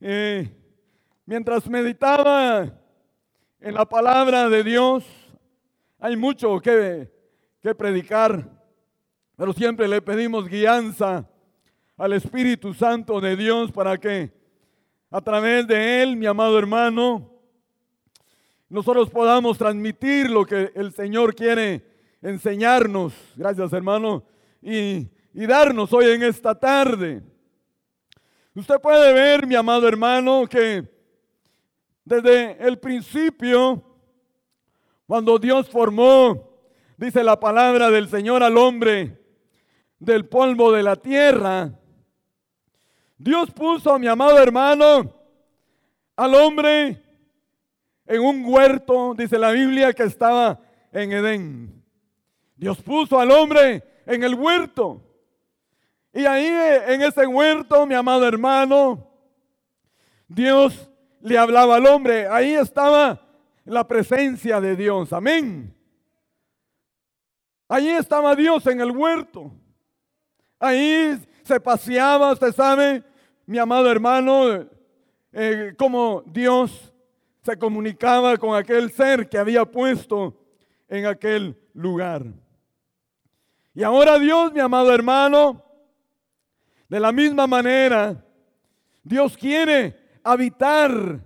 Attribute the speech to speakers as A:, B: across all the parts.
A: Mientras meditaba en la palabra de Dios, hay mucho que, que predicar, pero siempre le pedimos guianza al Espíritu Santo de Dios para que a través de Él, mi amado hermano, nosotros podamos transmitir lo que el Señor quiere enseñarnos. Gracias hermano. Y, y darnos hoy en esta tarde. Usted puede ver, mi amado hermano, que desde el principio, cuando Dios formó, dice la palabra del Señor al hombre, del polvo de la tierra, Dios puso, mi amado hermano, al hombre en un huerto, dice la Biblia, que estaba en Edén. Dios puso al hombre en el huerto. Y ahí en ese huerto, mi amado hermano, Dios le hablaba al hombre. Ahí estaba la presencia de Dios. Amén. Ahí estaba Dios en el huerto. Ahí se paseaba, usted sabe, mi amado hermano, eh, como Dios se comunicaba con aquel ser que había puesto en aquel lugar. Y ahora Dios, mi amado hermano, de la misma manera, Dios quiere habitar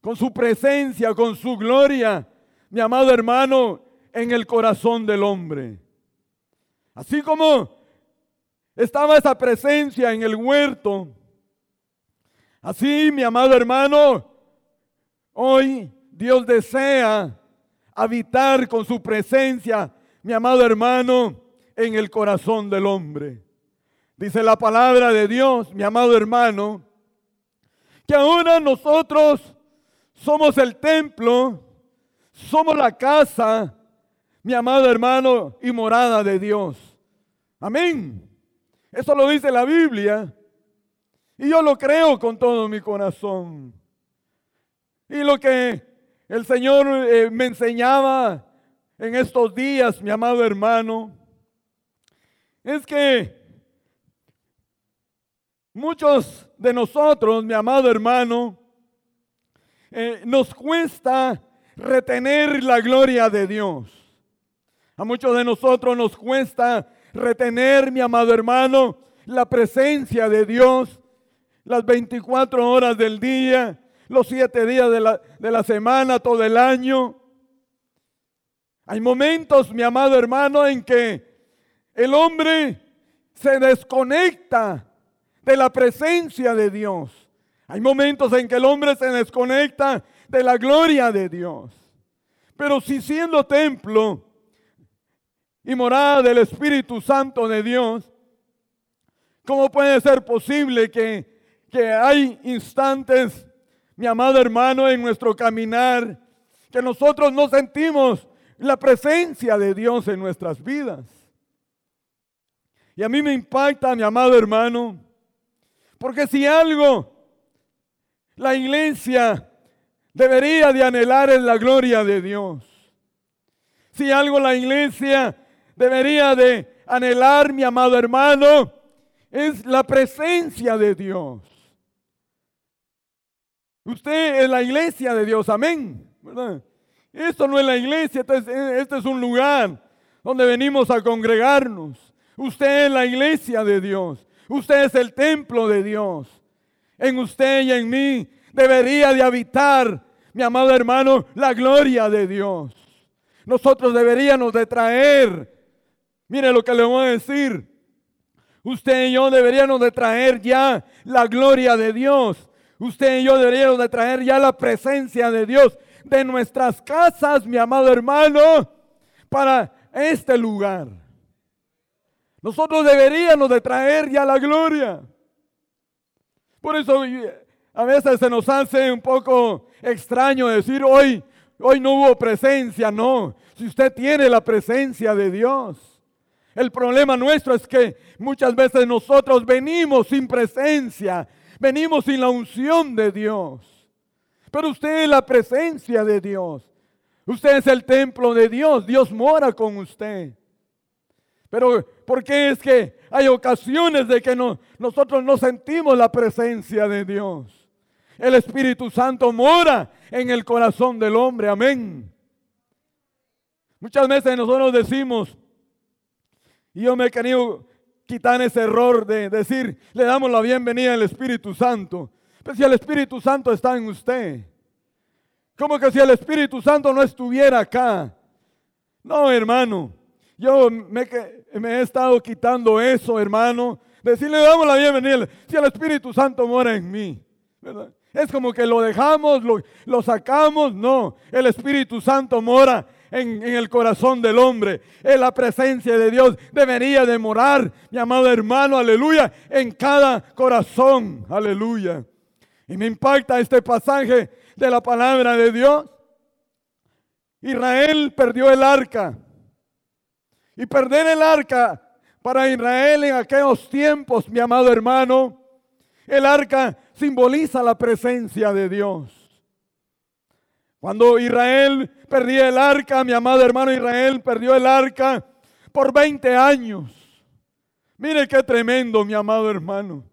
A: con su presencia, con su gloria, mi amado hermano, en el corazón del hombre. Así como estaba esa presencia en el huerto, así, mi amado hermano, hoy Dios desea habitar con su presencia, mi amado hermano, en el corazón del hombre. Dice la palabra de Dios, mi amado hermano, que ahora nosotros somos el templo, somos la casa, mi amado hermano, y morada de Dios. Amén. Eso lo dice la Biblia. Y yo lo creo con todo mi corazón. Y lo que el Señor eh, me enseñaba en estos días, mi amado hermano, es que Muchos de nosotros, mi amado hermano, eh, nos cuesta retener la gloria de Dios. A muchos de nosotros nos cuesta retener, mi amado hermano, la presencia de Dios las 24 horas del día, los siete días de la, de la semana, todo el año. Hay momentos, mi amado hermano, en que el hombre se desconecta de la presencia de Dios. Hay momentos en que el hombre se desconecta de la gloria de Dios. Pero si siendo templo y morada del Espíritu Santo de Dios, ¿cómo puede ser posible que, que hay instantes, mi amado hermano, en nuestro caminar, que nosotros no sentimos la presencia de Dios en nuestras vidas? Y a mí me impacta, mi amado hermano, porque si algo la iglesia debería de anhelar es la gloria de Dios. Si algo la iglesia debería de anhelar, mi amado hermano, es la presencia de Dios. Usted es la iglesia de Dios, amén. Esto no es la iglesia, este es, este es un lugar donde venimos a congregarnos. Usted es la iglesia de Dios. Usted es el templo de Dios. En usted y en mí debería de habitar, mi amado hermano, la gloria de Dios. Nosotros deberíamos de traer, mire lo que le voy a decir, usted y yo deberíamos de traer ya la gloria de Dios. Usted y yo deberíamos de traer ya la presencia de Dios de nuestras casas, mi amado hermano, para este lugar. Nosotros deberíamos de traer ya la gloria. Por eso a veces se nos hace un poco extraño decir hoy, hoy no hubo presencia. No, si usted tiene la presencia de Dios. El problema nuestro es que muchas veces nosotros venimos sin presencia, venimos sin la unción de Dios. Pero usted es la presencia de Dios. Usted es el templo de Dios. Dios mora con usted. Pero ¿por qué es que hay ocasiones de que no, nosotros no sentimos la presencia de Dios? El Espíritu Santo mora en el corazón del hombre. Amén. Muchas veces nosotros decimos, y yo me he querido quitar ese error de decir, le damos la bienvenida al Espíritu Santo. Pero si el Espíritu Santo está en usted, como que si el Espíritu Santo no estuviera acá. No, hermano. Yo me, he estado quitando eso, hermano. Decirle, damos la bienvenida. Si el Espíritu Santo mora en mí. Es como que lo dejamos, lo, sacamos. No, el Espíritu Santo mora en, en, el corazón del hombre. En la presencia de Dios debería de morar, mi amado hermano, aleluya, en cada corazón. Aleluya. Y me impacta este pasaje de la palabra de Dios. Israel perdió el arca. Y perder el arca para Israel en aquellos tiempos, mi amado hermano, el arca simboliza la presencia de Dios. Cuando Israel perdía el arca, mi amado hermano Israel perdió el arca por 20 años. Mire qué tremendo, mi amado hermano.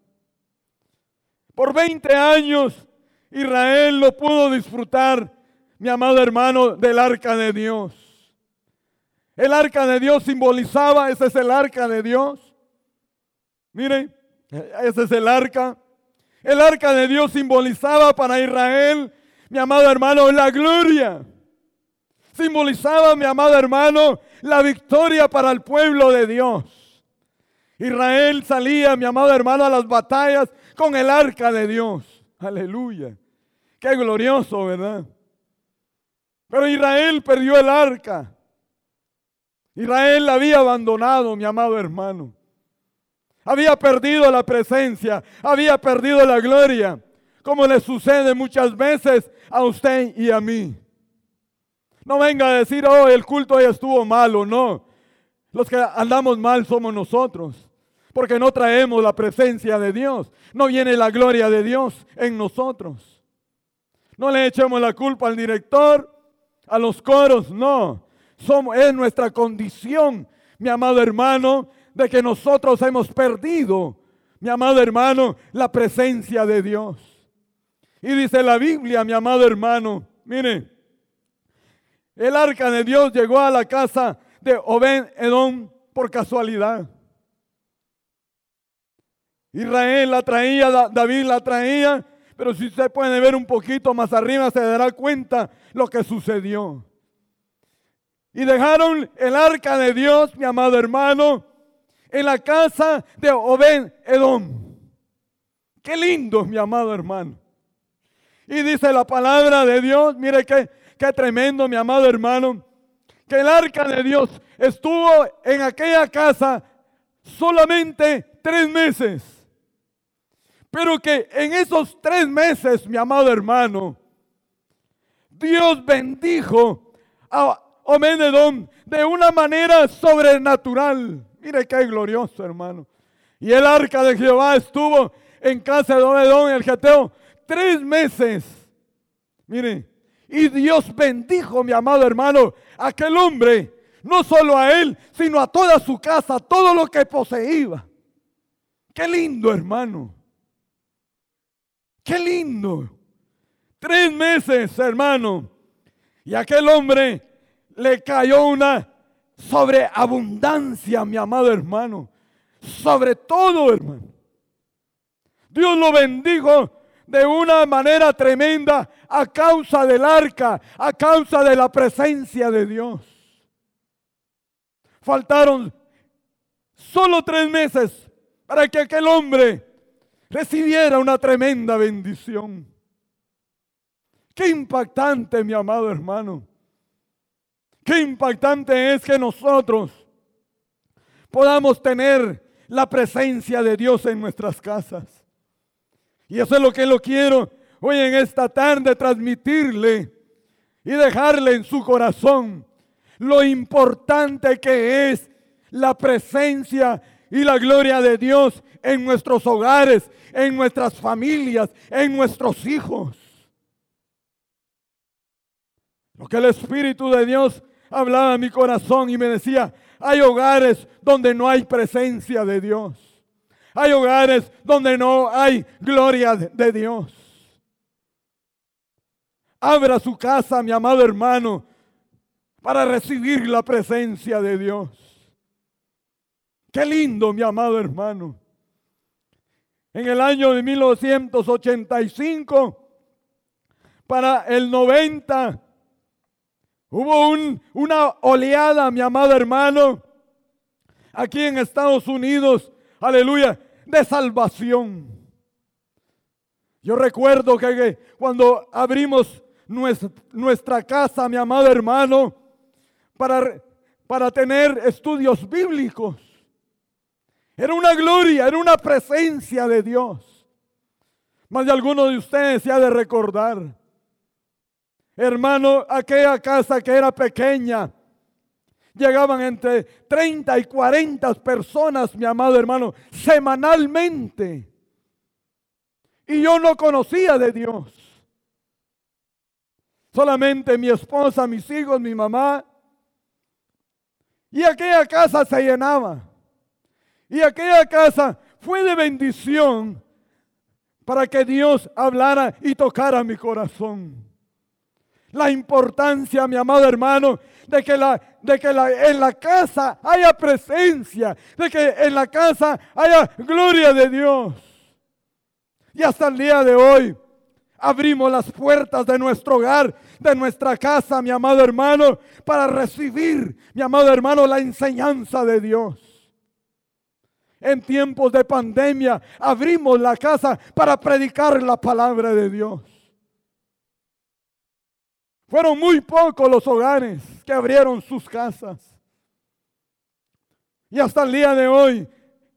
A: Por 20 años Israel no pudo disfrutar, mi amado hermano, del arca de Dios. El arca de Dios simbolizaba, ese es el arca de Dios. Miren, ese es el arca. El arca de Dios simbolizaba para Israel, mi amado hermano, la gloria. Simbolizaba, mi amado hermano, la victoria para el pueblo de Dios. Israel salía, mi amado hermano, a las batallas con el arca de Dios. Aleluya. Qué glorioso, ¿verdad? Pero Israel perdió el arca. Israel había abandonado, mi amado hermano. Había perdido la presencia, había perdido la gloria, como le sucede muchas veces a usted y a mí. No venga a decir, oh, el culto ya estuvo malo, no. Los que andamos mal somos nosotros, porque no traemos la presencia de Dios, no viene la gloria de Dios en nosotros. No le echemos la culpa al director, a los coros, no. Es nuestra condición, mi amado hermano, de que nosotros hemos perdido, mi amado hermano, la presencia de Dios. Y dice la Biblia, mi amado hermano, mire, el arca de Dios llegó a la casa de Obed Edom por casualidad. Israel la traía, David la traía, pero si usted puede ver un poquito más arriba, se dará cuenta lo que sucedió. Y dejaron el arca de Dios, mi amado hermano, en la casa de Obed Edom. Qué lindo, mi amado hermano. Y dice la palabra de Dios, mire qué, qué tremendo, mi amado hermano, que el arca de Dios estuvo en aquella casa solamente tres meses. Pero que en esos tres meses, mi amado hermano, Dios bendijo a Obededón de una manera sobrenatural. Mire qué glorioso, hermano. Y el arca de Jehová estuvo en casa de Obededón, el Geteo, tres meses. Mire, y Dios bendijo, mi amado hermano, aquel hombre, no solo a él, sino a toda su casa, todo lo que poseía. Qué lindo, hermano. Qué lindo. Tres meses, hermano. Y aquel hombre le cayó una sobreabundancia, mi amado hermano. Sobre todo, hermano. Dios lo bendijo de una manera tremenda a causa del arca, a causa de la presencia de Dios. Faltaron solo tres meses para que aquel hombre recibiera una tremenda bendición. Qué impactante, mi amado hermano. Qué impactante es que nosotros podamos tener la presencia de Dios en nuestras casas. Y eso es lo que lo quiero hoy en esta tarde transmitirle y dejarle en su corazón lo importante que es la presencia y la gloria de Dios en nuestros hogares, en nuestras familias, en nuestros hijos. Lo que el Espíritu de Dios hablaba mi corazón y me decía, hay hogares donde no hay presencia de Dios. Hay hogares donde no hay gloria de Dios. abra su casa, mi amado hermano, para recibir la presencia de Dios. Qué lindo, mi amado hermano. En el año de 1985, para el 90, hubo una oleada, mi amado hermano, aquí en Estados Unidos, aleluya, de salvación. Yo recuerdo que cuando abrimos nuestra, casa, mi amado hermano, para, para tener estudios bíblicos, era una gloria, era una presencia de Dios. Más de alguno de ustedes se ha de recordar. Hermano, aquella casa que era pequeña, llegaban entre 30 y 40 personas, mi amado hermano, semanalmente. Y yo no conocía de Dios. Solamente mi esposa, mis hijos, mi mamá. Y aquella casa se llenaba. Y aquella casa fue de bendición para que Dios hablara y tocara mi corazón. La importancia, mi amado hermano, de que, la, de que la, en la casa haya presencia, de que en la casa haya gloria de Dios. Y hasta el día de hoy abrimos las puertas de nuestro hogar, de nuestra casa, mi amado hermano, para recibir, mi amado hermano, la enseñanza de Dios en tiempos de pandemia abrimos la casa para predicar la palabra de Dios. Fueron muy pocos los hogares que abrieron sus casas. Y hasta el día de hoy,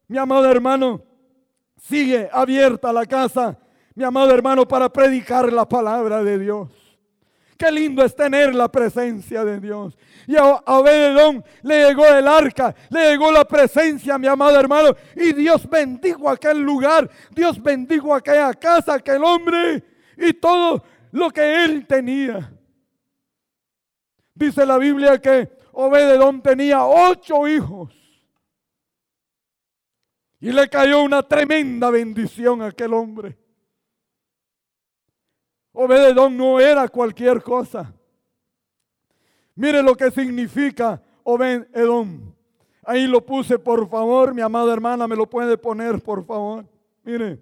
A: mi amado hermano, sigue abierta la casa, mi amado hermano, para predicar la palabra de Dios. Qué lindo es tener la presencia de Dios. Y a Obededón le llegó el arca, le llegó la presencia, mi amado hermano. Y Dios bendijo aquel lugar, Dios bendijo aquella casa, aquel hombre y todo lo que él tenía. Dice la Biblia que Obededón tenía ocho hijos. Y le cayó una tremenda bendición a aquel hombre. Obededón no era cualquier cosa. Mire lo que significa Obededón. Ahí lo puse, por favor, mi amada hermana, me lo puede poner, por favor. Mire.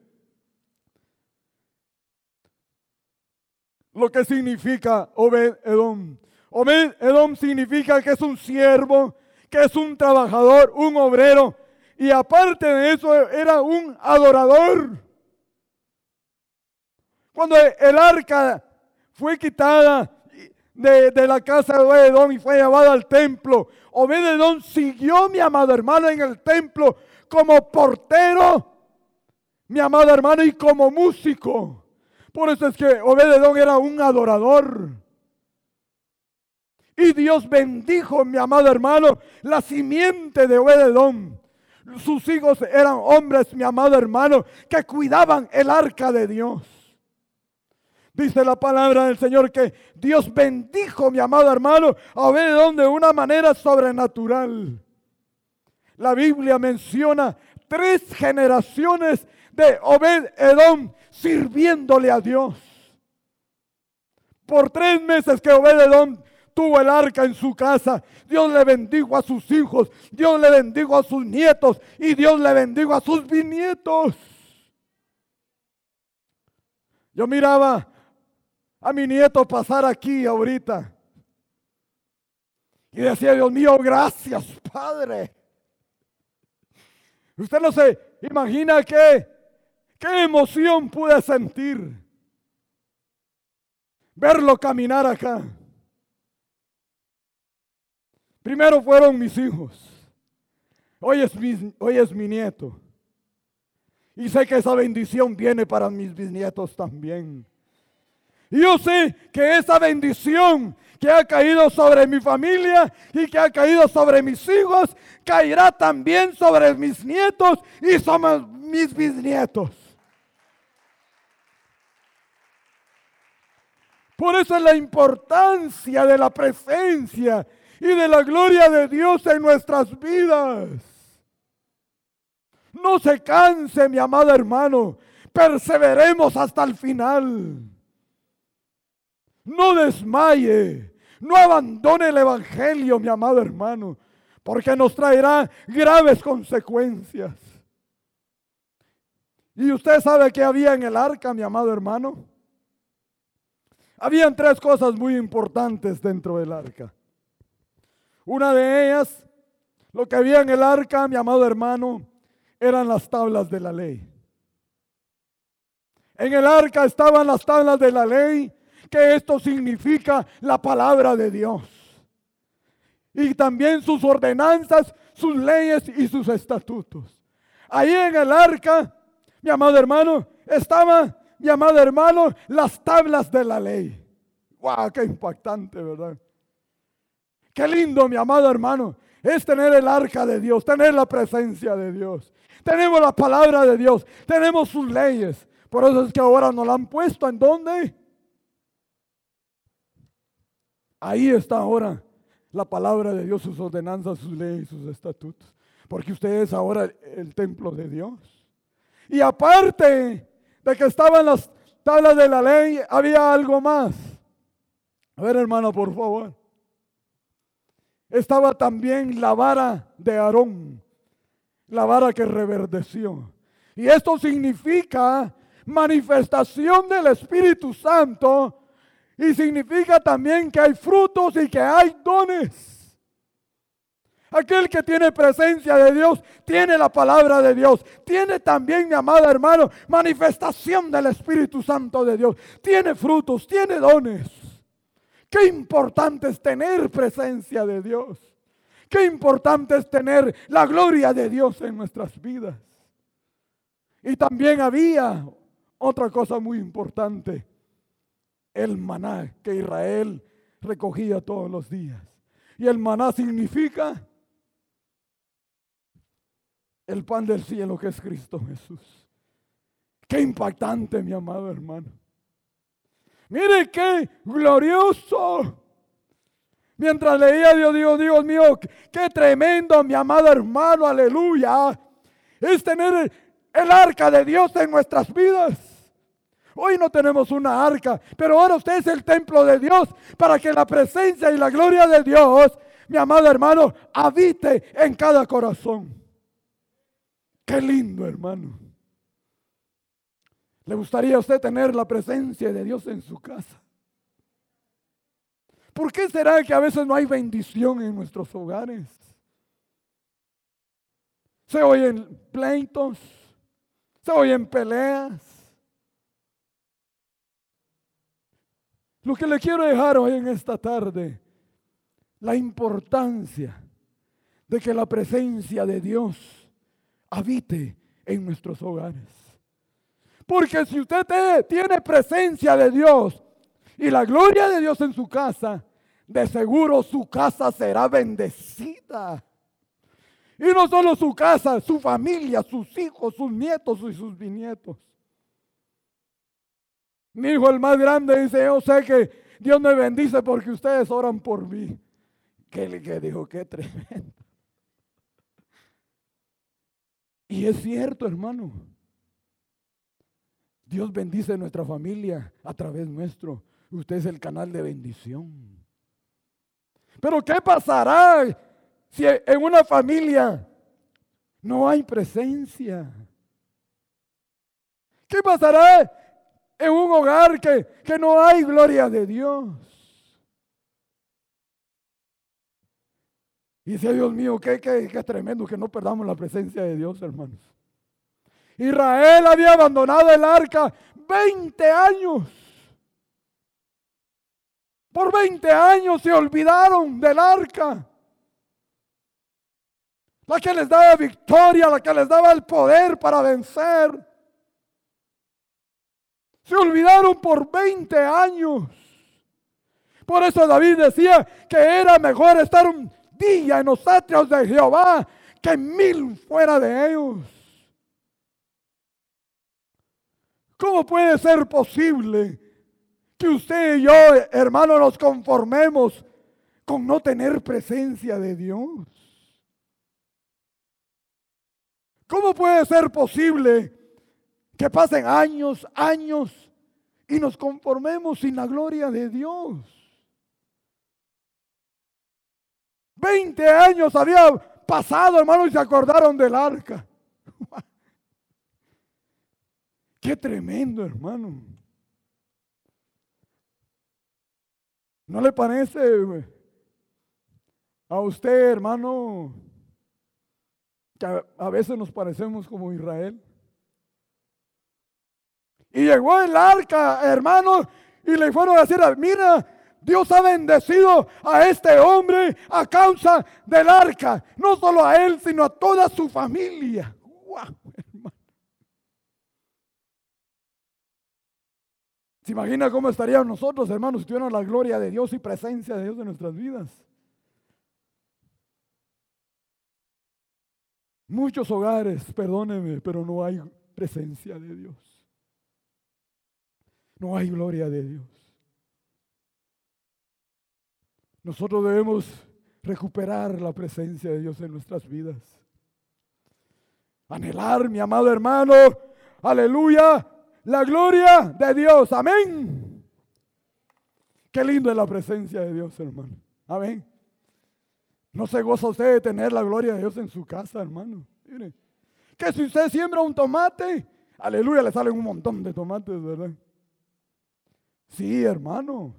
A: Lo que significa Obed-Edom. Obed-Edom significa que es un siervo, que es un trabajador, un obrero. Y aparte de eso, era un adorador. Cuando el arca fue quitada de, la casa de Obededón y fue llevada al templo, Obededón siguió, mi amado hermano, en el templo como portero, mi amado hermano, y como músico. Por eso es que Obededón era un adorador. Y Dios bendijo, mi amado hermano, la simiente de Obededón. Sus hijos eran hombres, mi amado hermano, que cuidaban el arca de Dios. Dice la palabra del Señor que Dios bendijo, mi amado hermano, a Obededón de una manera sobrenatural. La Biblia menciona tres generaciones de Obed-Edom sirviéndole a Dios. Por tres meses que Obed-Edom tuvo el arca en su casa, Dios le bendijo a sus hijos, Dios le bendijo a sus nietos y Dios le bendijo a sus bisnietos. Yo miraba a mi nieto pasar aquí ahorita. Y decía, Dios mío, gracias, Padre. Usted no se imagina qué, qué emoción pude sentir verlo caminar acá. Primero fueron mis hijos. Hoy es mi, hoy es mi nieto. Y sé que esa bendición viene para mis bisnietos también. Y yo sé que esa bendición que ha caído sobre mi familia y que ha caído sobre mis hijos, caerá también sobre mis nietos y sobre mis bisnietos. Por eso es la importancia de la presencia y de la gloria de Dios en nuestras vidas. No se canse, mi amado hermano. Perseveremos hasta el final. no desmaye, no abandone el Evangelio, mi amado hermano, porque nos traerá graves consecuencias. ¿Y usted sabe qué había en el arca, mi amado hermano? Habían tres cosas muy importantes dentro del arca. Una de ellas, lo que había en el arca, mi amado hermano, eran las tablas de la ley. En el arca estaban las tablas de la ley, que esto significa la palabra de Dios. Y también sus ordenanzas, sus leyes y sus estatutos. Ahí en el arca, mi amado hermano, estaban, mi amado hermano, las tablas de la ley. ¡Wow! ¡Qué impactante, verdad! Qué lindo, mi amado hermano, es tener el arca de Dios, tener la presencia de Dios. Tenemos la palabra de Dios, tenemos sus leyes. Por eso es que ahora nos la han puesto en dónde? Ahí está ahora la palabra de Dios, sus ordenanzas, sus leyes, sus estatutos. Porque usted es ahora el templo de Dios. Y aparte de que estaban las tablas de la ley, había algo más. A ver, hermano, por favor. Estaba también la vara de Aarón, la vara que reverdeció. Y esto significa manifestación del Espíritu Santo y significa también que hay frutos y que hay dones. Aquel que tiene presencia de Dios tiene la palabra de Dios. Tiene también, mi amado hermano, manifestación del Espíritu Santo de Dios. Tiene frutos, tiene dones. Qué importante es tener presencia de Dios. Qué importante es tener la gloria de Dios en nuestras vidas. Y también había otra cosa muy importante, el maná que Israel recogía todos los días. Y el maná significa el pan del cielo que es Cristo Jesús. Qué impactante, mi amado hermano. Mire qué glorioso. Mientras leía Dios, Dios, Dios mío, qué tremendo, mi amado hermano, aleluya. Es tener el arca de Dios en nuestras vidas. Hoy no tenemos una arca, pero ahora usted es el templo de Dios para que la presencia y la gloria de Dios, mi amado hermano, habite en cada corazón. Qué lindo, hermano. ¿Le gustaría a usted tener la presencia de Dios en su casa? ¿Por qué será que a veces no hay bendición en nuestros hogares? Se oyen pleitos, se oyen peleas, Lo que le quiero dejar hoy en esta tarde, la importancia de que la presencia de Dios habite en nuestros hogares. Porque si usted tiene presencia de Dios y la gloria de Dios en su casa, de seguro su casa será bendecida. Y no solo su casa, su familia, sus hijos, sus nietos y sus bisnietos. Mi hijo el más grande dice, yo sé que Dios me bendice porque ustedes oran por mí. Que le dijo, qué tremendo. Y es cierto, hermano. Dios bendice nuestra familia a través nuestro. Usted es el canal de bendición. Pero ¿qué pasará si en una familia no hay presencia? ¿Qué pasará en un hogar que, no hay gloria de Dios. Y dice, Dios mío, qué, qué, qué tremendo que no perdamos la presencia de Dios, hermanos. Israel había abandonado el arca 20 años. Por 20 años se olvidaron del arca. La que les daba victoria, la que les daba el poder para vencer. Se olvidaron por 20 años. Por eso David decía que era mejor estar un día en los atrios de Jehová que mil fuera de ellos. ¿Cómo puede ser posible que usted y yo, hermano, nos conformemos con no tener presencia de Dios? ¿Cómo puede ser posible que pasen años, años y nos conformemos sin la gloria de Dios. Veinte años había pasado, hermano, y se acordaron del arca. Qué tremendo, hermano. ¿No le parece a usted, hermano, que a veces nos parecemos como Israel? Y llegó el arca, hermano, y le fueron a decir, mira, Dios ha bendecido a este hombre a causa del arca. No solo a él, sino a toda su familia. ¿Se imagina cómo estaríamos nosotros, hermanos, si tuviéramos la gloria de Dios y presencia de Dios en nuestras vidas? Muchos hogares, perdóneme, pero no hay presencia de Dios. No hay gloria de Dios. Nosotros debemos recuperar la presencia de Dios en nuestras vidas. Anhelar, mi amado hermano, aleluya, la gloria de Dios. Amén. Qué lindo es la presencia de Dios, hermano. Amén. ¿No se goza usted de tener la gloria de Dios en su casa, hermano? Mire, que si usted siembra un tomate, aleluya, le salen un montón de tomates, ¿verdad? Sí, hermano.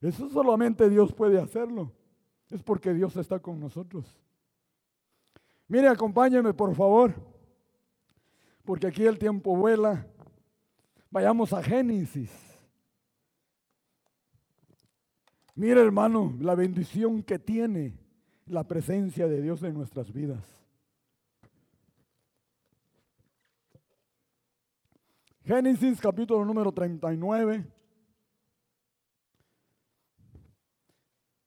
A: Eso solamente Dios puede hacerlo. Es porque Dios está con nosotros. Mire, acompáñeme, por favor. Porque aquí el tiempo vuela. Vayamos a Génesis. Mire, hermano, la bendición que tiene la presencia de Dios en nuestras vidas. Génesis capítulo número 39.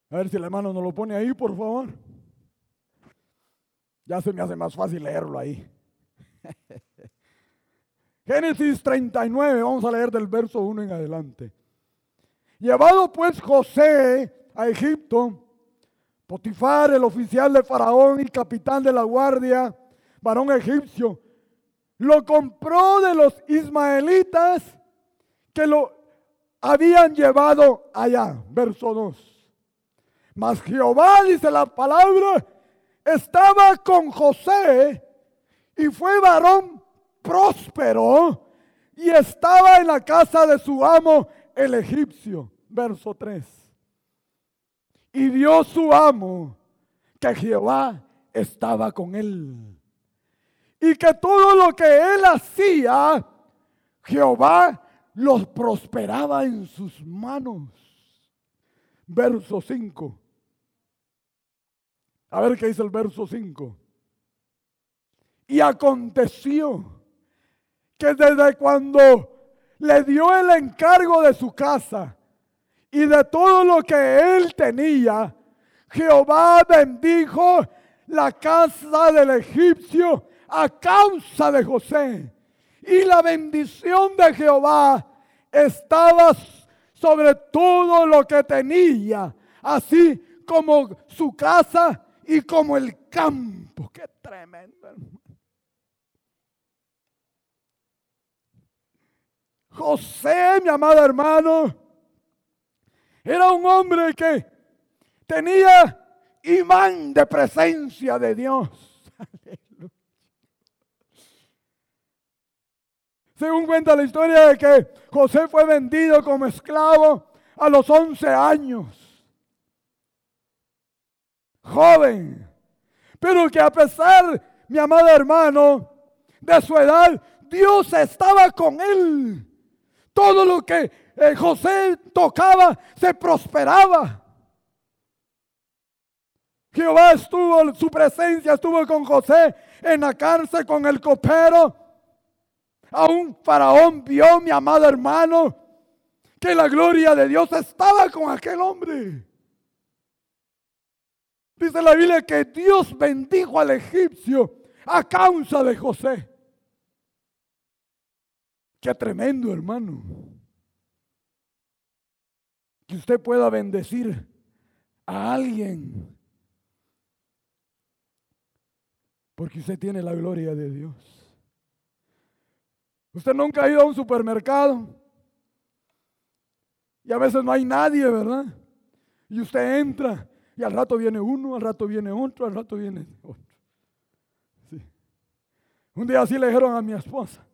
A: A ver si el hermano nos lo pone ahí, por favor. Ya se me hace más fácil leerlo ahí. Génesis 39, vamos a leer del verso 1 en adelante. Llevado pues José a Egipto, Potifar, el oficial de Faraón y capitán de la guardia, varón egipcio, lo compró de los ismaelitas que lo habían llevado allá. Verso 2. Mas Jehová, dice la palabra, estaba con José y fue varón próspero y estaba en la casa de su amo el egipcio. Verso 3. Y vio su amo que Jehová estaba con él. Y que todo lo que él hacía, Jehová los prosperaba en sus manos. Verso 5. A ver qué dice el verso 5. Y aconteció que desde cuando le dio el encargo de su casa y de todo lo que él tenía, Jehová bendijo la casa del egipcio a causa de José. Y la bendición de Jehová estaba sobre todo lo que tenía, así como su casa y como el campo. Qué tremendo, José, mi amado hermano, era un hombre que tenía imán de presencia de Dios. Según cuenta la historia de que José fue vendido como esclavo a los 11 años. Joven. Pero que a pesar, mi amado hermano, de su edad, Dios estaba con él. Todo lo que eh, José tocaba se prosperaba. Jehová estuvo, su presencia estuvo con José en la cárcel con el copero. A un faraón vio, mi amado hermano, que la gloria de Dios estaba con aquel hombre. Dice la Biblia que Dios bendijo al egipcio a causa de José. Qué tremendo, hermano. Que usted pueda bendecir a alguien. Porque usted tiene la gloria de Dios. Usted nunca ha ido a un supermercado Y a veces no hay nadie, ¿verdad? Y usted entra y al rato viene uno, al rato viene otro, al rato viene otro. Un día así le dijeron a mi esposa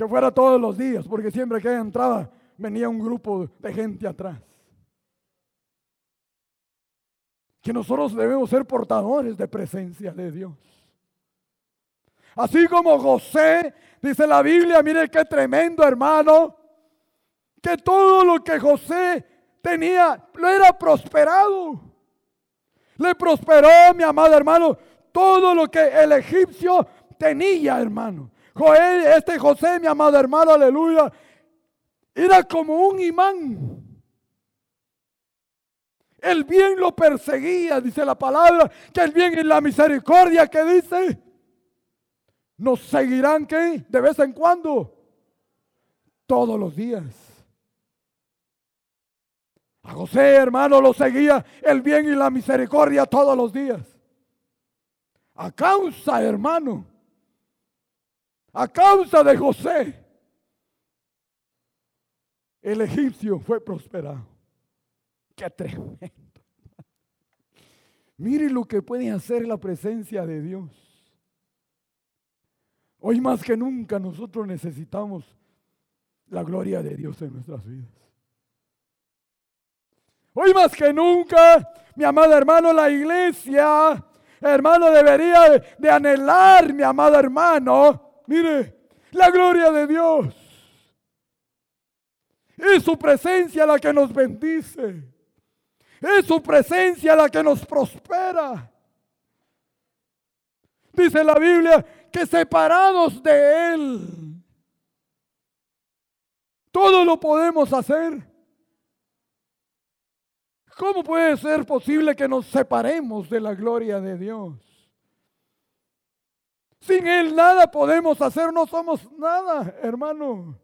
A: que fuera todos los días, porque siempre que entraba venía un grupo de gente atrás. Que nosotros debemos ser portadores de presencia de Dios. Así como José, dice la Biblia, mire qué tremendo hermano, que todo lo que José tenía lo era prosperado. Le prosperó, mi amado hermano, todo lo que el egipcio tenía, hermano. Este José, mi amado hermano, aleluya, era como un imán. El bien lo perseguía, dice la palabra, que el bien y la misericordia que dice, nos seguirán que de vez en cuando, todos los días. A José, hermano, lo seguía el bien y la misericordia todos los días. A causa, hermano, a causa de José, el egipcio fue prosperado. Qué tremendo. Mire lo que puede hacer la presencia de Dios. Hoy más que nunca nosotros necesitamos la gloria de Dios en nuestras vidas. Hoy más que nunca, mi amado hermano, la iglesia hermano, debería de, anhelar, mi amado hermano, mire, la gloria de Dios. Es su presencia la que nos bendice. Es su presencia la que nos prospera. Dice la Biblia que separados de Él, todo lo podemos hacer. ¿Cómo puede ser posible que nos separemos de la gloria de Dios? Sin Él nada podemos hacer, no somos nada, hermano.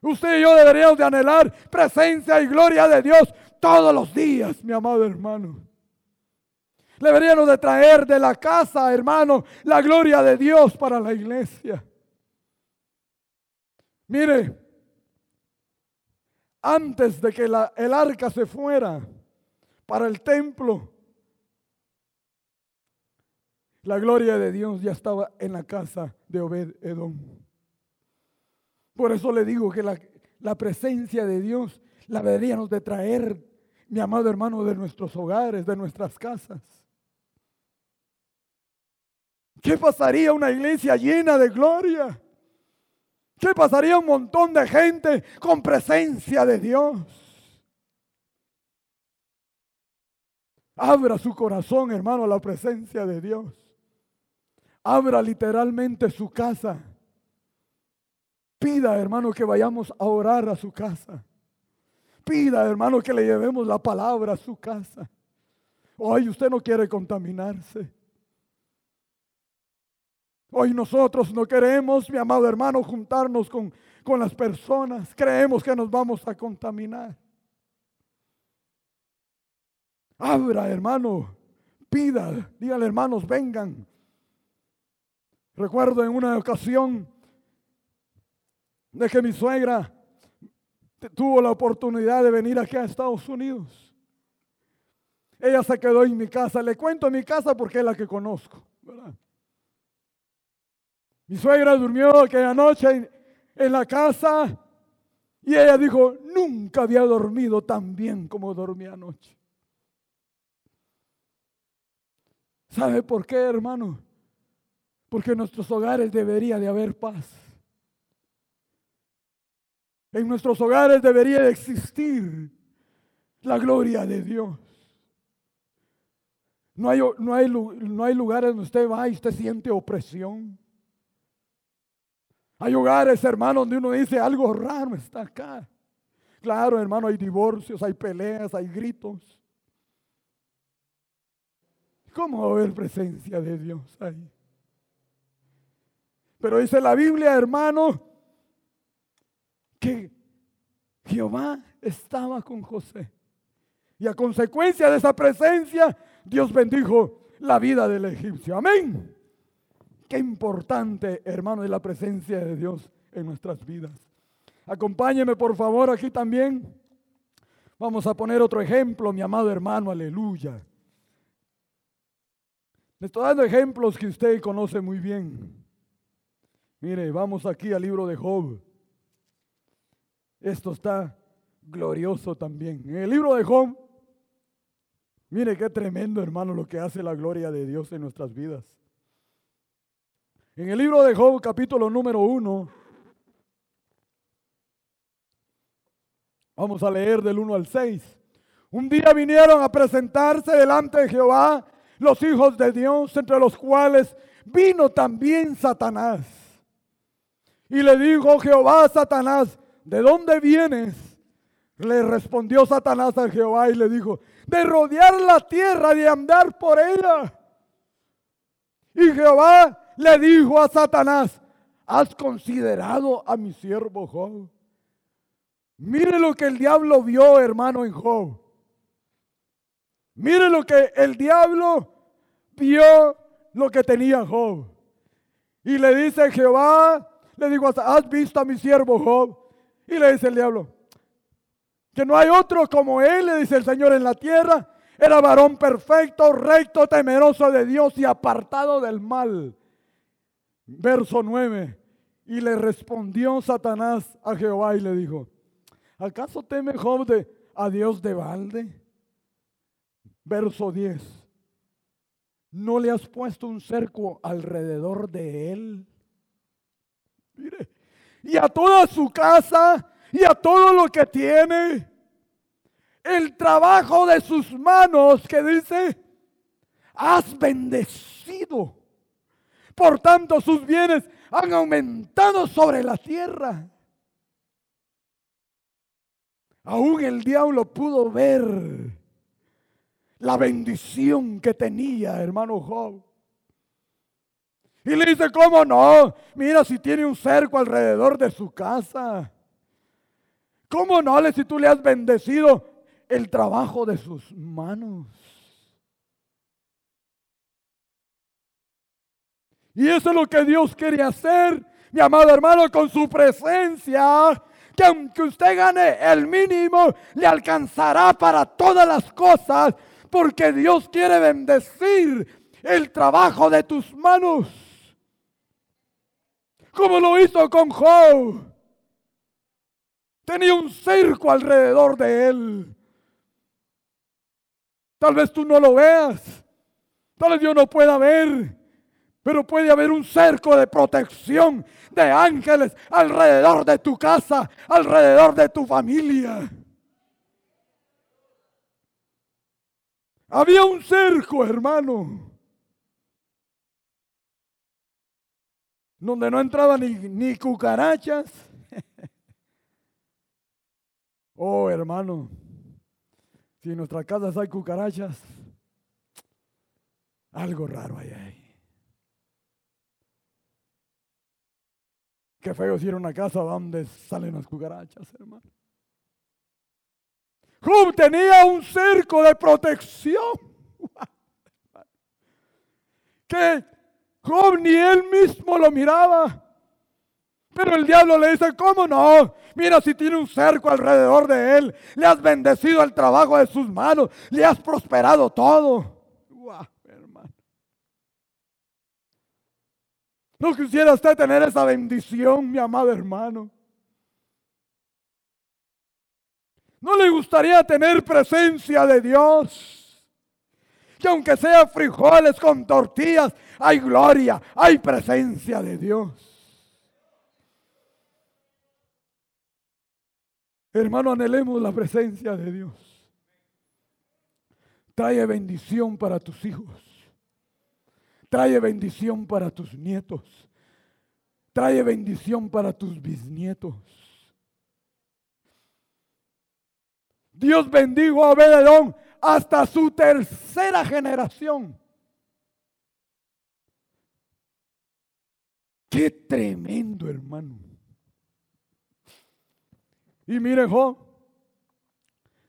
A: Usted y yo deberíamos de anhelar presencia y gloria de Dios todos los días, mi amado hermano. Deberíamos de traer de la casa, hermano, la gloria de Dios para la iglesia. Mire, antes de que el arca se fuera para el templo, la gloria de Dios ya estaba en la casa de Obed Edom. Por eso le digo que la, presencia de Dios la deberíamos de traer, mi amado hermano, de nuestros hogares, de nuestras casas. ¿Qué pasaría una iglesia llena de gloria? ¿Qué pasaría un montón de gente con presencia de Dios? Abra su corazón, hermano, a la presencia de Dios. Abra literalmente su casa. Pida, hermano, que vayamos a orar a su casa. Pida, hermano, que le llevemos la palabra a su casa. Hoy usted no quiere contaminarse. Hoy nosotros no queremos, mi amado hermano, juntarnos con, con las personas. Creemos que nos vamos a contaminar. Abra, hermano, pida, dígale, hermanos, vengan. Recuerdo en una ocasión de que mi suegra tuvo la oportunidad de venir aquí a Estados Unidos. Ella se quedó en mi casa. Le cuento en mi casa porque es la que conozco. Mi suegra durmió aquella noche en, la casa y ella dijo, nunca había dormido tan bien como dormí anoche. ¿Sabe por qué, hermano? Porque en nuestros hogares debería de haber paz. En nuestros hogares debería de existir la gloria de Dios. No hay, no hay, no hay lugares donde usted va y usted siente opresión. Hay hogares, hermano, donde uno dice algo raro está acá. Claro, hermano, hay divorcios, hay peleas, hay gritos. ¿Cómo va a haber presencia de Dios ahí? Pero dice la Biblia, hermano, que Jehová estaba con José. Y a consecuencia de esa presencia, Dios bendijo la vida del egipcio. Amén. Qué importante, hermano, es la presencia de Dios en nuestras vidas. Acompáñeme por favor aquí también. Vamos a poner otro ejemplo, mi amado hermano, aleluya. Le estoy dando ejemplos que usted conoce muy bien. Mire, vamos aquí al libro de Job. Esto está glorioso también. En el libro de Job, mire qué tremendo hermano lo que hace la gloria de Dios en nuestras vidas. En el libro de Job, capítulo número uno, vamos a leer del 1 al 6. Un día vinieron a presentarse delante de Jehová los hijos de Dios, entre los cuales vino también Satanás. Y le dijo Jehová a Satanás, ¿de dónde vienes? Le respondió Satanás a Jehová y le dijo, de rodear la tierra, de andar por ella. Y Jehová le dijo a Satanás, ¿has considerado a mi siervo Job? Mire lo que el diablo vio, hermano, en Job. Mire lo que el diablo vio, lo que tenía Job. Y le dice Jehová, le digo, ¿has visto a mi siervo Job? Y le dice el diablo, que no hay otro como él, le dice el Señor en la tierra. Era varón perfecto, recto, temeroso de Dios y apartado del mal. Verso 9. Y le respondió Satanás a Jehová y le dijo, ¿acaso teme Job de, a Dios de balde? Verso 10. ¿No le has puesto un cerco alrededor de él? Y a toda su casa y a todo lo que tiene. El trabajo de sus manos que dice, has bendecido. Por tanto, sus bienes han aumentado sobre la tierra. Aún el diablo pudo ver la bendición que tenía, hermano Job. Y le dice, ¿cómo no? Mira si tiene un cerco alrededor de su casa. ¿Cómo no? Si tú le has bendecido el trabajo de sus manos. Y eso es lo que Dios quiere hacer, mi amado hermano, con su presencia. Que aunque usted gane el mínimo, le alcanzará para todas las cosas, porque Dios quiere bendecir el trabajo de tus manos. Como lo hizo con Job. Tenía un cerco alrededor de él. Tal vez tú no lo veas. Tal vez yo no pueda ver. Pero puede haber un cerco de protección de ángeles alrededor de tu casa, alrededor de tu familia. Había un cerco, hermano, donde no entraban ni, ni cucarachas. oh, hermano, si en nuestras casas hay cucarachas, algo raro hay ahí. Qué feo si era una casa donde salen las cucarachas, hermano. Job tenía un cerco de protección. Que Job ni él mismo lo miraba. Pero el diablo le dice, ¿cómo no? Mira si tiene un cerco alrededor de él. Le has bendecido el trabajo de sus manos. Le has prosperado todo. ¿No quisiera usted tener esa bendición, mi amado hermano? ¿No le gustaría tener presencia de Dios? Que aunque sea frijoles con tortillas, hay gloria, hay presencia de Dios. Hermano, anhelemos la presencia de Dios. Trae bendición para tus hijos. Trae bendición para tus nietos. Trae bendición para tus bisnietos. Dios bendijo a Obededón hasta su tercera generación. Qué tremendo, hermano. Y mire, Job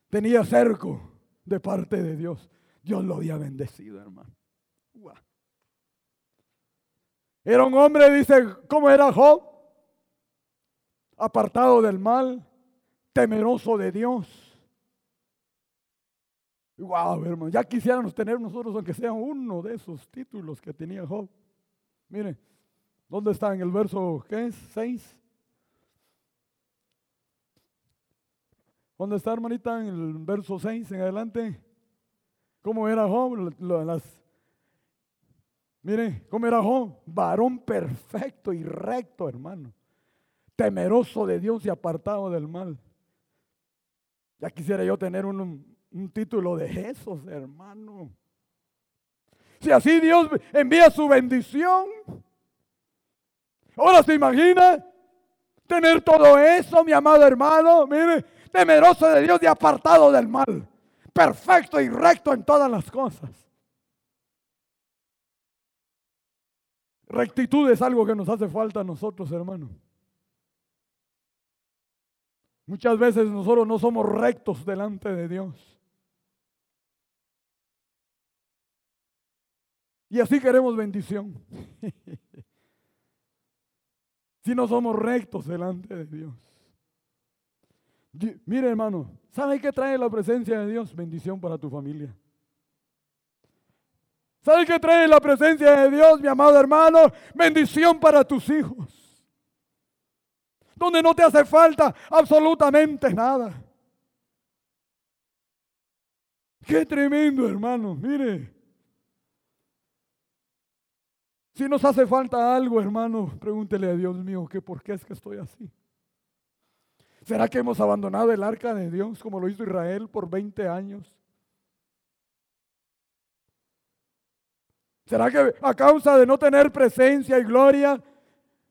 A: tenía cerco de parte de Dios. Dios lo había bendecido, hermano. Era un hombre, dice, ¿cómo era Job? apartado del mal, temeroso de Dios. Wow, hermano, ya quisiéramos tener nosotros, aunque sea uno de esos títulos que tenía Job. Mire, ¿dónde está en el verso, qué es? ¿Seis? ¿Dónde está, hermanita? En el verso 6 en adelante. ¿Cómo era Job? Las, mire, ¿cómo era Job? Varón perfecto y recto, hermano. Temeroso de Dios y apartado del mal. Ya quisiera yo tener un, un título de esos, hermano. Si así Dios envía su bendición. Ahora se imagina tener todo eso, mi amado hermano. Mire, temeroso de Dios y apartado del mal. Perfecto y recto en todas las cosas. Rectitud es algo que nos hace falta a nosotros, hermano. Muchas veces nosotros no somos rectos delante de Dios. Y así queremos bendición. si no somos rectos delante de Dios. Mire hermano, ¿sabe qué trae la presencia de Dios? Bendición para tu familia. ¿Sabe qué trae la presencia de Dios, mi amado hermano? Bendición para tus hijos. Donde no te hace falta absolutamente nada. Qué tremendo, hermano. Mire, si nos hace falta algo, hermano, pregúntele a Dios mío, que por qué es que estoy así. ¿Será que hemos abandonado el arca de Dios como lo hizo Israel por 20 años? ¿Será que a causa de no tener presencia y gloria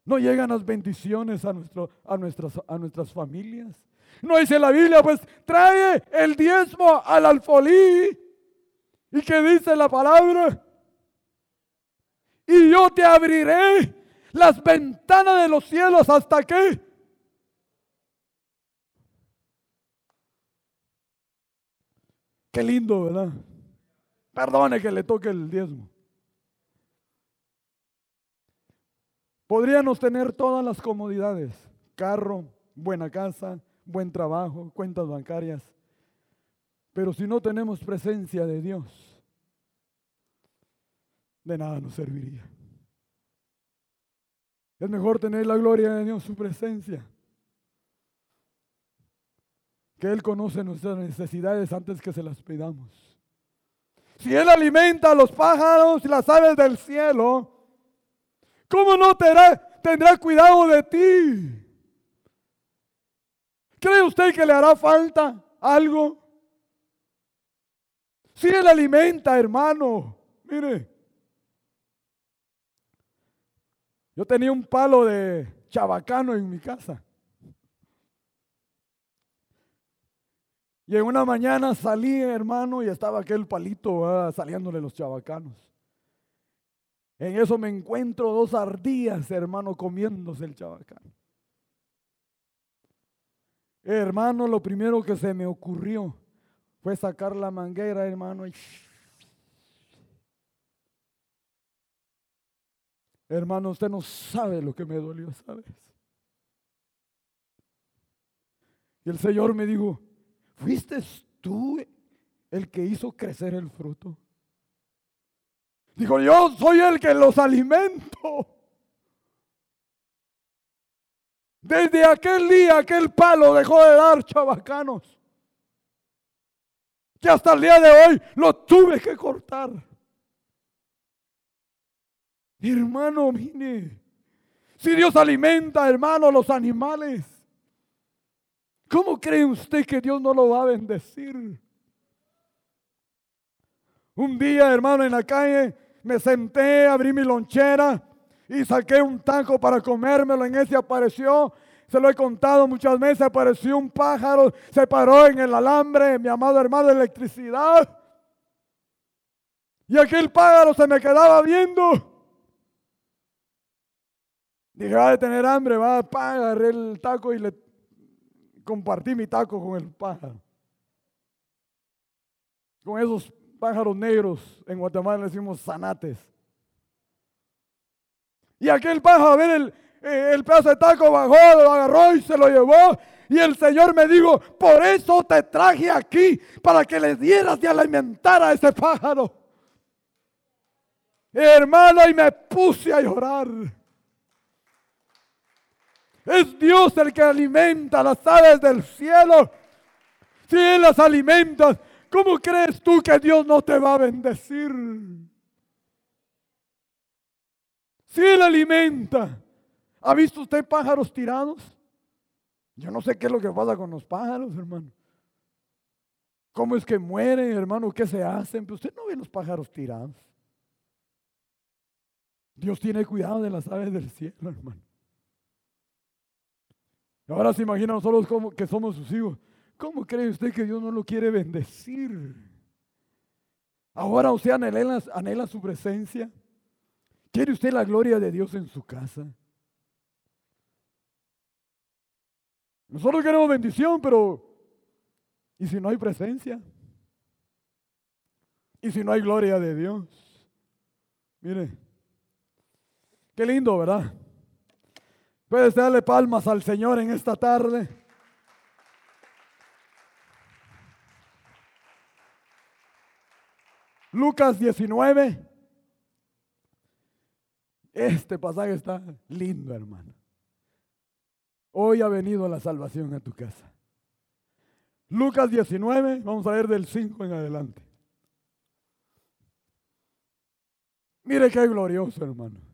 A: no llegan las bendiciones a, nuestro, a, nuestras, a nuestras familias? No dice la Biblia, pues trae el diezmo al alfolí. ¿Y qué dice la palabra? Y yo te abriré las ventanas de los cielos hasta que Qué lindo, ¿verdad? Perdone que le toque el diezmo. Podríamos tener todas las comodidades, carro, buena casa, buen trabajo, cuentas bancarias, pero si no tenemos presencia de Dios, de nada nos serviría. Es mejor tener la gloria de Dios, su presencia. Que Él conoce nuestras necesidades antes que se las pidamos. Si Él alimenta a los pájaros y las aves del cielo, ¿cómo no tendrá, tendrá cuidado de ti? ¿Cree usted que le hará falta algo? Si Él alimenta, hermano, mire, Yo tenía un palo de chabacano en mi casa. Y en una mañana salí, hermano, y estaba aquel palito saliéndole los chabacanos. En eso me encuentro dos ardillas, hermano, comiéndose el chabacano. Hermano, lo primero que se me ocurrió fue sacar la manguera, hermano, y Hermano, usted no sabe lo que me dolió esa vez. Y el Señor me dijo, ¿fuiste tú el que hizo crecer el fruto? Dijo, yo soy el que los alimento. Desde aquel día, aquel palo dejó de dar chabacanos. Que hasta el día de hoy lo tuve que cortar. Hermano, mire, si Dios alimenta, hermano, los animales, ¿cómo cree usted que Dios no lo va a bendecir? Un día, hermano, en la calle me senté, abrí mi lonchera y saqué un taco para comérmelo. En ese apareció, se lo he contado muchas veces, apareció un pájaro, se paró en el alambre, mi amado hermano electricidad. Y aquel pájaro se me quedaba viendo. Dije, va a tener hambre, va, a agarré el taco y le compartí mi taco con el pájaro. Con esos pájaros negros, en Guatemala le decimos zanates. Y aquel pájaro, a ver, eh, el pedazo de taco bajó, lo agarró y se lo llevó. Y el Señor me dijo, por eso te traje aquí, para que le dieras de alimentar a ese pájaro. Hermano, y me puse a llorar. Es Dios el que alimenta las aves del cielo. Si Él las alimenta, ¿cómo crees tú que Dios no te va a bendecir? Si Él alimenta, ¿ha visto usted pájaros tirados? Yo no sé qué es lo que pasa con los pájaros, hermano. ¿Cómo es que mueren, hermano? ¿Qué se hacen? Pero usted no ve los pájaros tirados. Dios tiene cuidado de las aves del cielo, hermano. Ahora se imagina nosotros como que somos sus hijos. ¿Cómo cree usted que Dios no lo quiere bendecir? Ahora usted anhela, anhela su presencia. ¿Quiere usted la gloria de Dios en su casa? Nosotros queremos bendición, pero ¿y si no hay presencia? ¿Y si no hay gloria de Dios? Mire, qué lindo, ¿verdad? Puedes darle palmas al Señor en esta tarde. Lucas 19. Este pasaje está lindo, hermano. Hoy ha venido la salvación a tu casa. Lucas 19, vamos a ver del 5 en adelante. Mire qué glorioso, hermano.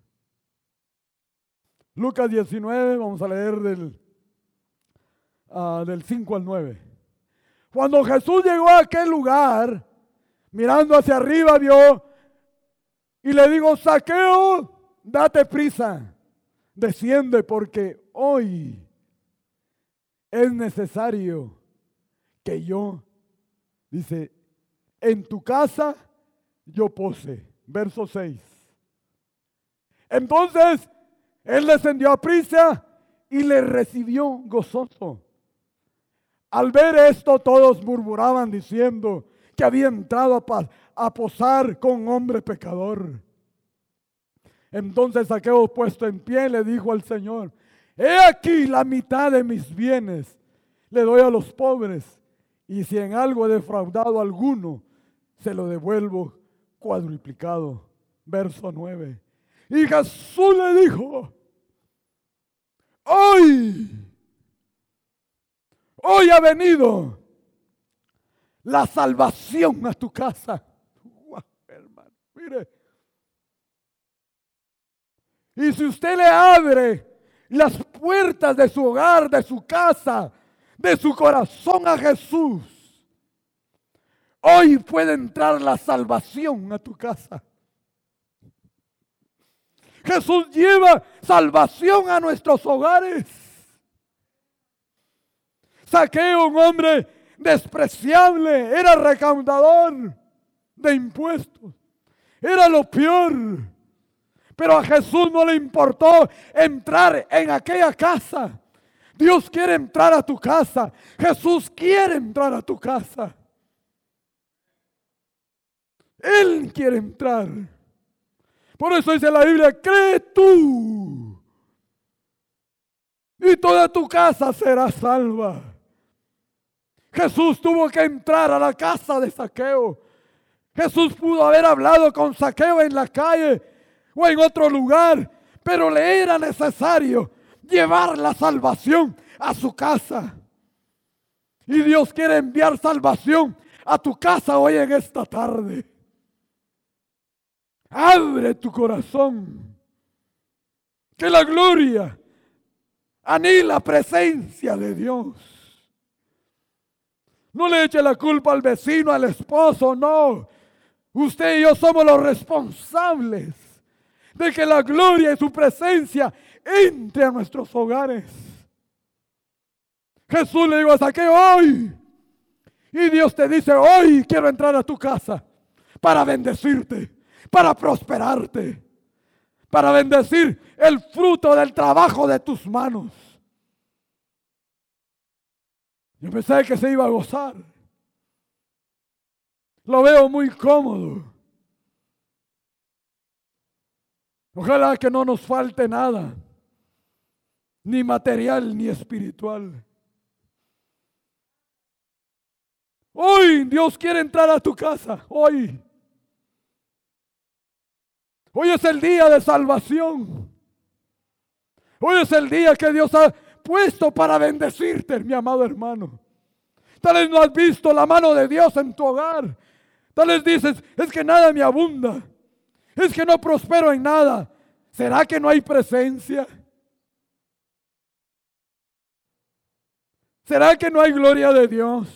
A: Lucas 19, vamos a leer del, ah, del 5 al 9. Cuando Jesús llegó a aquel lugar, mirando hacia arriba, vio y le digo, saqueo, date prisa, desciende porque hoy es necesario que yo, dice, en tu casa yo pose. Verso 6. Entonces él descendió a prisa y le recibió gozoso. Al ver esto, todos murmuraban diciendo que había entrado a, posar con hombre pecador. Entonces Saqueo puesto en pie le dijo al Señor, he aquí la mitad de mis bienes, le doy a los pobres, y si en algo he defraudado a alguno, se lo devuelvo cuadruplicado. Verso 9. Y Jesús le dijo, Hoy, hoy ha venido la salvación a tu casa. hermano, mire. Y si usted le abre las puertas de su hogar, de su casa, de su corazón a Jesús, hoy puede entrar la salvación a tu casa. Jesús lleva salvación a nuestros hogares. Saqueo, un hombre despreciable, era recaudador de impuestos. Era lo peor. Pero a Jesús no le importó entrar en aquella casa. Dios quiere entrar a tu casa. Jesús quiere entrar a tu casa. Él quiere entrar. Por eso dice la Biblia, cree tú. Y toda tu casa será salva. Jesús tuvo que entrar a la casa de saqueo. Jesús pudo haber hablado con saqueo en la calle o en otro lugar, pero le era necesario llevar la salvación a su casa. Y Dios quiere enviar salvación a tu casa hoy en esta tarde. Abre tu corazón. Que la gloria anila la presencia de Dios. No le eche la culpa al vecino, al esposo, no. Usted y yo somos los responsables de que la gloria y su presencia entre a nuestros hogares. Jesús le dijo hasta que hoy. Y Dios te dice, hoy quiero entrar a tu casa para bendecirte para prosperarte, para bendecir el fruto del trabajo de tus manos. Yo pensé que se iba a gozar. Lo veo muy cómodo. Ojalá que no nos falte nada. ni material ni espiritual. Hoy Dios quiere entrar a tu casa, hoy. Hoy es el día de salvación. Hoy es el día que Dios ha puesto para bendecirte, mi amado hermano. Tal vez no has visto la mano de Dios en tu hogar. Tal vez dices, es que nada me abunda. Es que no prospero en nada. ¿Será que no hay presencia? ¿Será que no hay gloria de Dios?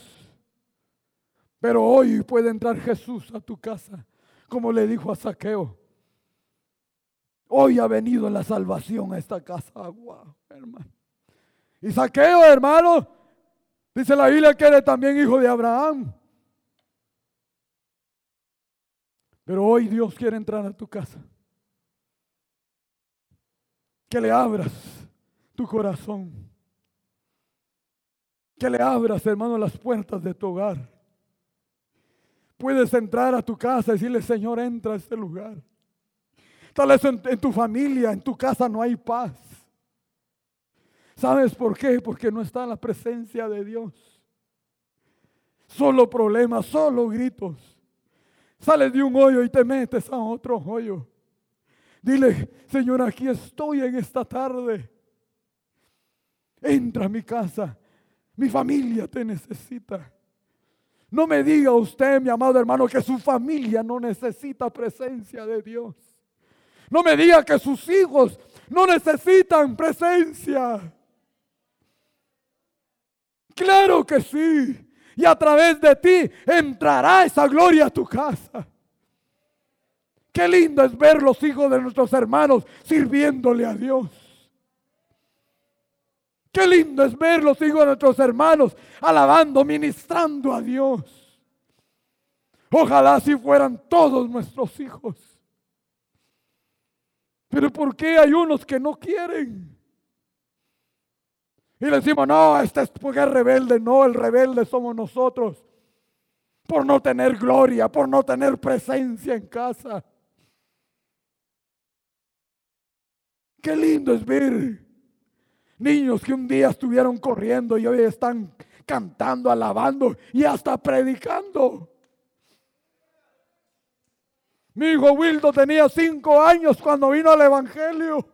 A: Pero hoy puede entrar Jesús a tu casa, como le dijo a Saqueo. Hoy ha venido la salvación a esta casa. Hermano. Y Saqueo, hermano, dice la Biblia que eres también hijo de Abraham. Pero hoy Dios quiere entrar a tu casa. Que le abras tu corazón. Que le abras, hermano, las puertas de tu hogar. Puedes entrar a tu casa y decirle, Señor, entra a este lugar. Tal vez en, tu familia, en tu casa no hay paz. ¿Sabes por qué? Porque no está la presencia de Dios. Solo problemas, solo gritos. Sales de un hoyo y te metes a otro hoyo. Dile, Señor, aquí estoy en esta tarde. Entra a mi casa. Mi familia te necesita. No me diga usted, mi amado hermano, que su familia no necesita presencia de Dios. No me diga que sus hijos no necesitan presencia. Claro que sí. Y a través de ti entrará esa gloria a tu casa. Qué lindo es ver los hijos de nuestros hermanos sirviéndole a Dios. Qué lindo es ver los hijos de nuestros hermanos alabando, ministrando a Dios. Ojalá si fueran todos nuestros hijos. Pero ¿por qué hay unos que no quieren? Y le decimos, no, este es porque es rebelde. No, el rebelde somos nosotros. Por no tener gloria, por no tener presencia en casa. Qué lindo es ver Niños que un día estuvieron corriendo y hoy están cantando, alabando y hasta predicando. Mi hijo Wildo tenía cinco años cuando vino al Evangelio.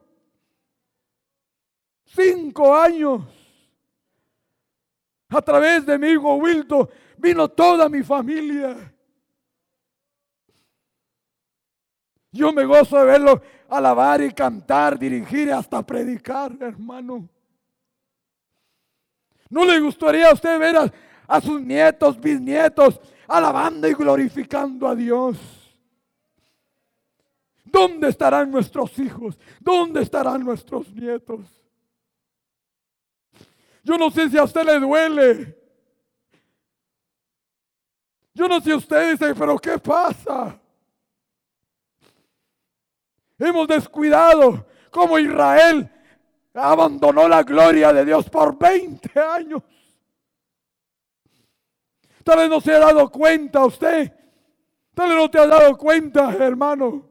A: Cinco años. A través de mi hijo Wildo vino toda mi familia. Yo me gozo de verlo alabar y cantar, dirigir y hasta predicar, hermano. ¿No le gustaría a usted ver a, sus nietos, bisnietos, alabando y glorificando a Dios? ¿Dónde estarán nuestros hijos? ¿Dónde estarán nuestros nietos? Yo no sé si a usted le duele. Yo no sé si usted dice, pero ¿qué pasa? Hemos descuidado como Israel abandonó la gloria de Dios por 20 años. Tal vez no se ha dado cuenta usted. Tal vez no te ha dado cuenta, hermano.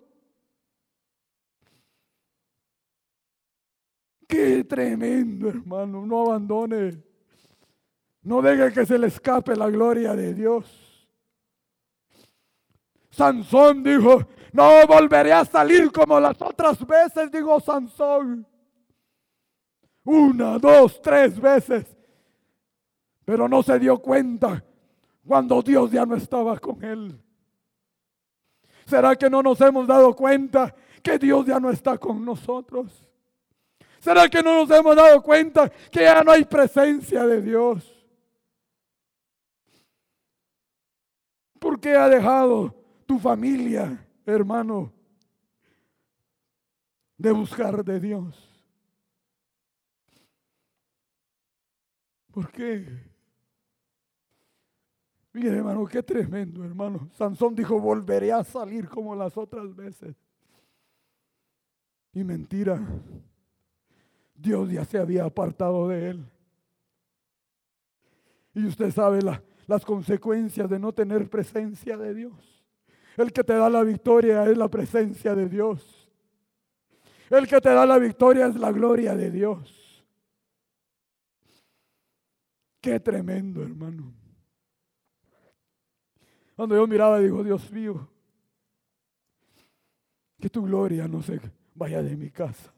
A: Qué tremendo, hermano. No abandone. No deje que se le escape la gloria de Dios. Sansón dijo, no volveré a salir como las otras veces, dijo Sansón. Una, dos, tres veces. Pero no se dio cuenta cuando Dios ya no estaba con él. ¿Será que no nos hemos dado cuenta que Dios ya no está con nosotros? ¿Será que no nos hemos dado cuenta que ya no hay presencia de Dios? ¿Por qué ha dejado tu familia, hermano, de buscar de Dios? ¿Por qué? Mire, hermano, qué tremendo, hermano. Sansón dijo, volveré a salir como las otras veces. Y mentira, Dios ya se había apartado de él. Y usted sabe las consecuencias de no tener presencia de Dios. El que te da la victoria es la presencia de Dios. El que te da la victoria es la gloria de Dios. Qué tremendo, hermano. Cuando yo miraba, digo, Dios mío, que tu gloria no se vaya de mi casa.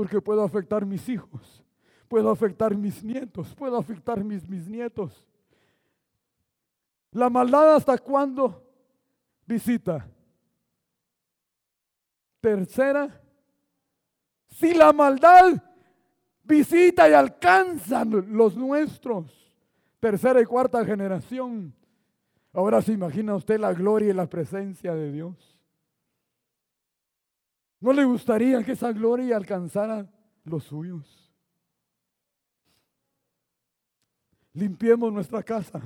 A: Porque puedo afectar mis hijos, puedo afectar mis nietos, puedo afectar mis, mis nietos. La maldad hasta cuándo visita. Tercera, si la maldad visita y alcanza los nuestros, tercera y cuarta generación, ahora se imagina usted la gloria y la presencia de Dios. ¿No le gustaría que esa gloria alcanzara los suyos? Limpiemos nuestra casa.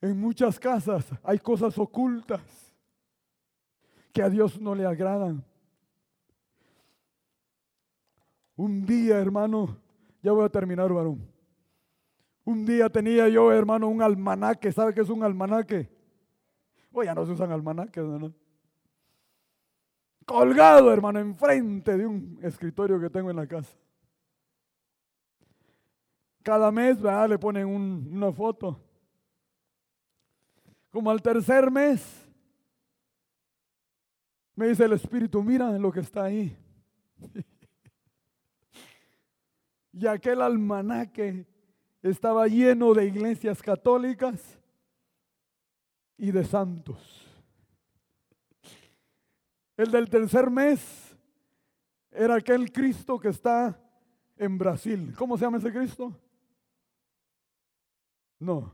A: En muchas casas hay cosas ocultas que a Dios no le agradan. Un día, hermano, ya voy a terminar, varón. Un día tenía yo, hermano, un almanaque. ¿Sabe qué es un almanaque? Oye, ya no se usan almanaques, ¿no? Colgado, hermano, enfrente de un escritorio que tengo en la casa. Cada mes, ¿verdad? Le ponen una foto. Como al tercer mes, me dice el Espíritu, mira lo que está ahí. y aquel almanaque estaba lleno de iglesias católicas y de santos. El del tercer mes era aquel Cristo que está en Brasil. ¿Cómo se llama ese Cristo? No.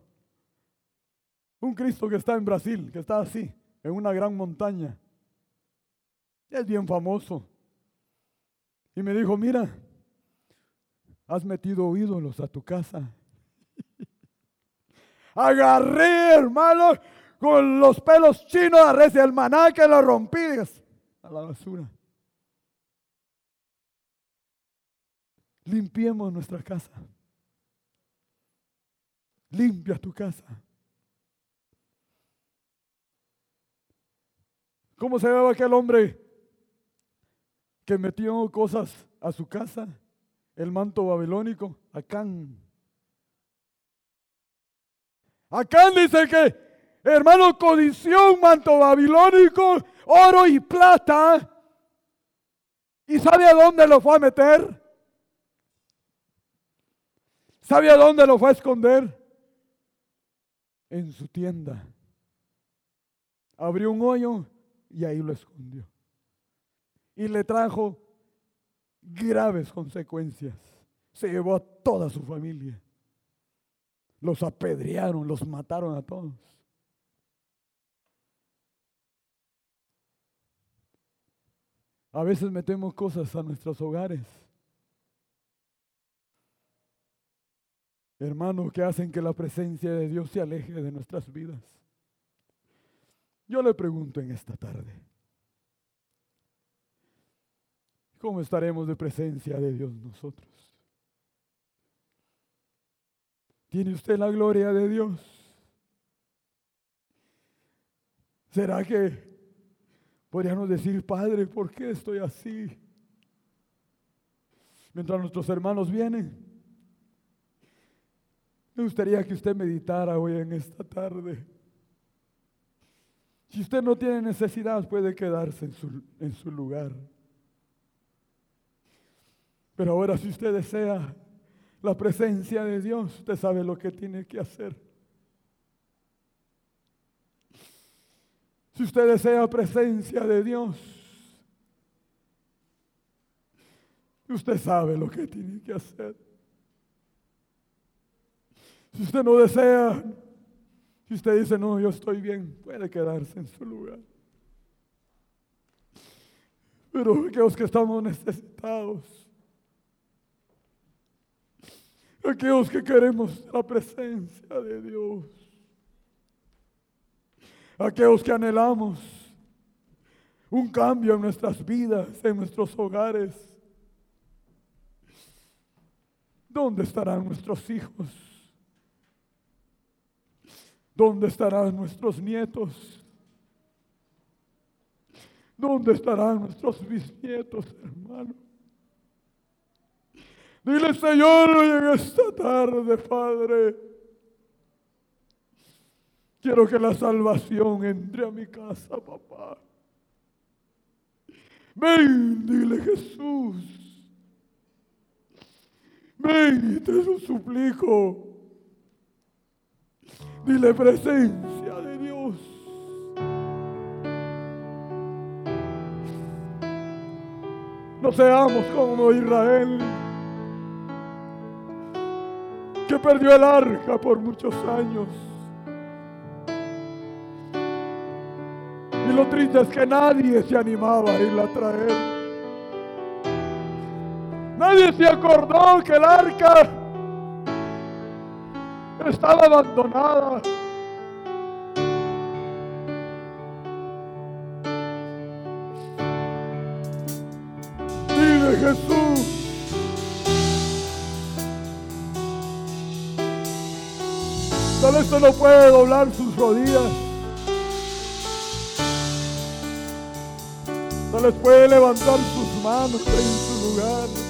A: Un Cristo que está en Brasil, que está así, en una gran montaña. Es bien famoso. Y me dijo, mira, has metido ídolos a tu casa. Agarré, hermano, con los pelos chinos, agarré el maná que lo rompí la basura. Limpiemos nuestra casa. Limpia tu casa. ¿Cómo se llama aquel hombre que metió cosas a su casa? El manto babilónico, Acán. Acán dice que, hermano, codició un manto babilónico, oro y plata. ¿Y sabe a dónde lo fue a meter? ¿Sabe a dónde lo fue a esconder? En su tienda. Abrió un hoyo y ahí lo escondió. Y le trajo graves consecuencias. Se llevó a toda su familia. Los apedrearon, los mataron a todos. A veces metemos cosas a nuestros hogares. Hermanos, que hacen que la presencia de Dios se aleje de nuestras vidas. Yo le pregunto en esta tarde, ¿cómo estaremos de presencia de Dios nosotros? ¿Tiene usted la gloria de Dios? ¿Será que podríamos decir, Padre, ¿por qué estoy así? Mientras nuestros hermanos vienen, me gustaría que usted meditara hoy en esta tarde. Si usted no tiene necesidad, puede quedarse en su, en su lugar. Pero ahora si usted desea la presencia de Dios, usted sabe lo que tiene que hacer. Si usted desea presencia de Dios, usted sabe lo que tiene que hacer. Si usted no desea si usted dice, no, yo estoy bien, puede quedarse en su lugar. Pero aquellos que estamos necesitados, aquellos que queremos la presencia de Dios, aquellos que anhelamos un cambio en nuestras vidas, en nuestros hogares, ¿dónde estarán nuestros hijos? ¿Dónde estarán nuestros nietos? ¿Dónde estarán nuestros bisnietos, hermano? Dile, Señor, hoy en esta tarde, Padre, quiero que la salvación entre a mi casa, papá. Ven, dile Jesús. Ven y te lo suplico. Dile presencia de Dios. No seamos como Israel, que perdió el arca por muchos años. Y lo triste es que nadie se animaba a irla a traer. Nadie se acordó que el arca estaba abandonada. Dile Jesús. Tal vez no puede doblar sus rodillas. Vez puede levantar sus manos en su lugar.